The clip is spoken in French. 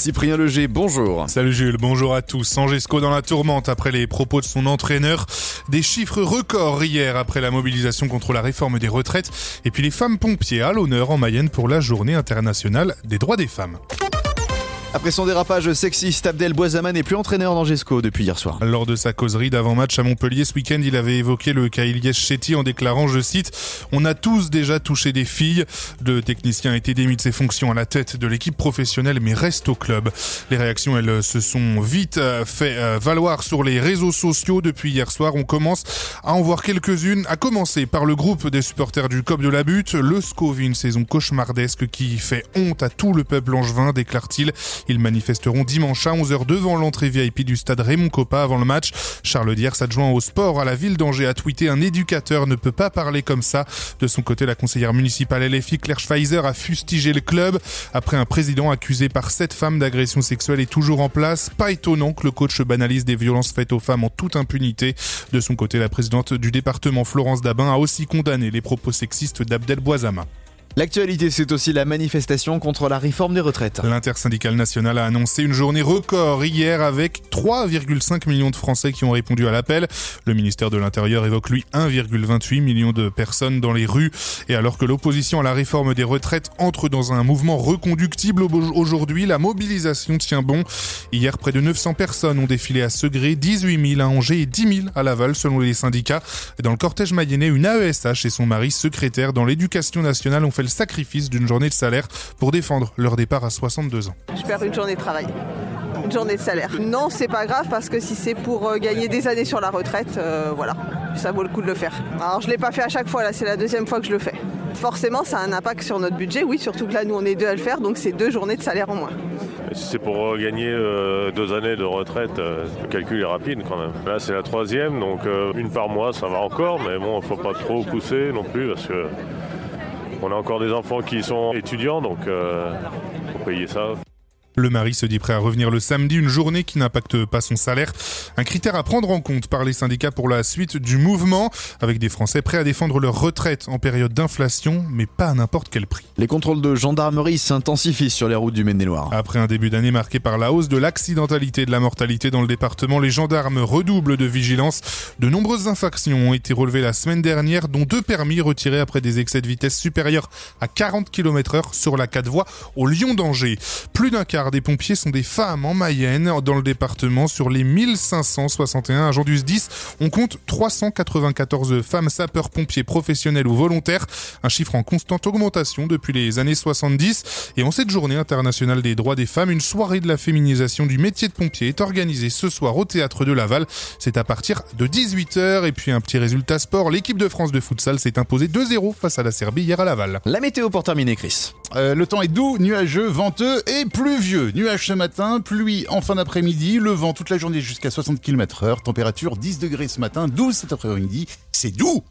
Cyprien Leger, bonjour. Salut Jules, bonjour à tous. Sangesco dans la tourmente après les propos de son entraîneur. Des chiffres records hier après la mobilisation contre la réforme des retraites. Et puis les femmes pompiers à l'honneur en Mayenne pour la journée internationale des droits des femmes. Après son dérapage sexiste, Abdel Boisama n'est plus entraîneur dans Gesco depuis hier soir. Lors de sa causerie d'avant-match à Montpellier ce week-end, il avait évoqué le cas Ilyes Chetty en déclarant, je cite, On a tous déjà touché des filles. Le technicien a été démis de ses fonctions à la tête de l'équipe professionnelle mais reste au club. Les réactions, elles, se sont vite euh, fait euh, valoir sur les réseaux sociaux depuis hier soir. On commence à en voir quelques-unes, à commencer par le groupe des supporters du COP de la Butte. Le SCO vit une saison cauchemardesque qui fait honte à tout le peuple angevin, déclare-t-il. Ils manifesteront dimanche à 11h devant l'entrée VIP du stade Raymond Coppa avant le match. Charles Dier, s'adjoint au sport à la ville d'Angers, a tweeté un éducateur ne peut pas parler comme ça. De son côté, la conseillère municipale LFI Claire Schweizer a fustigé le club après un président accusé par sept femmes d'agression sexuelle est toujours en place. Pas étonnant que le coach banalise des violences faites aux femmes en toute impunité. De son côté, la présidente du département Florence Dabin a aussi condamné les propos sexistes d'Abdel Boisama. L'actualité, c'est aussi la manifestation contre la réforme des retraites. L'intersyndicale nationale a annoncé une journée record hier avec 3,5 millions de Français qui ont répondu à l'appel. Le ministère de l'Intérieur évoque lui 1,28 million de personnes dans les rues. Et alors que l'opposition à la réforme des retraites entre dans un mouvement reconductible aujourd'hui, la mobilisation tient bon. Hier, près de 900 personnes ont défilé à Segré, 18 000 à Angers et 10 000 à Laval selon les syndicats. Dans le cortège mayennais, une AESH et son mari, secrétaire dans l'éducation nationale, ont fait le sacrifice d'une journée de salaire pour défendre leur départ à 62 ans. Je perds une journée de travail une journée de salaire. Non, c'est pas grave parce que si c'est pour euh, gagner des années sur la retraite, euh, voilà, ça vaut le coup de le faire. Alors je l'ai pas fait à chaque fois, là c'est la deuxième fois que je le fais. Forcément, ça a un impact sur notre budget, oui, surtout que là nous on est deux à le faire, donc c'est deux journées de salaire en moins. Si c'est pour euh, gagner deux années de retraite, le calcul est rapide quand même. Là c'est la troisième, donc une par mois ça va encore, mais bon, il faut pas trop pousser non plus parce que on a encore des enfants qui sont étudiants, donc euh, faut payer ça. Le mari se dit prêt à revenir le samedi, une journée qui n'impacte pas son salaire. Un critère à prendre en compte par les syndicats pour la suite du mouvement, avec des Français prêts à défendre leur retraite en période d'inflation, mais pas à n'importe quel prix. Les contrôles de gendarmerie s'intensifient sur les routes du Maine-et-Loire. Après un début d'année marqué par la hausse de l'accidentalité et de la mortalité dans le département, les gendarmes redoublent de vigilance. De nombreuses infractions ont été relevées la semaine dernière, dont deux permis retirés après des excès de vitesse supérieurs à 40 km heure sur la 4 voies au Lyon d'Angers. Plus d'un des pompiers sont des femmes en Mayenne. Dans le département, sur les 1561 agents du SDIS, on compte 394 femmes sapeurs-pompiers professionnels ou volontaires, un chiffre en constante augmentation depuis les années 70. Et en cette journée internationale des droits des femmes, une soirée de la féminisation du métier de pompier est organisée ce soir au théâtre de Laval. C'est à partir de 18h. Et puis un petit résultat sport, l'équipe de France de futsal s'est imposée 2-0 face à la Serbie hier à Laval. La météo pour terminer, Chris. Euh, le temps est doux, nuageux, venteux et pluvieux. Nuages ce matin, pluie en fin d'après-midi, le vent toute la journée jusqu'à 60 km heure, température 10 degrés ce matin, 12 cet après-midi. C'est doux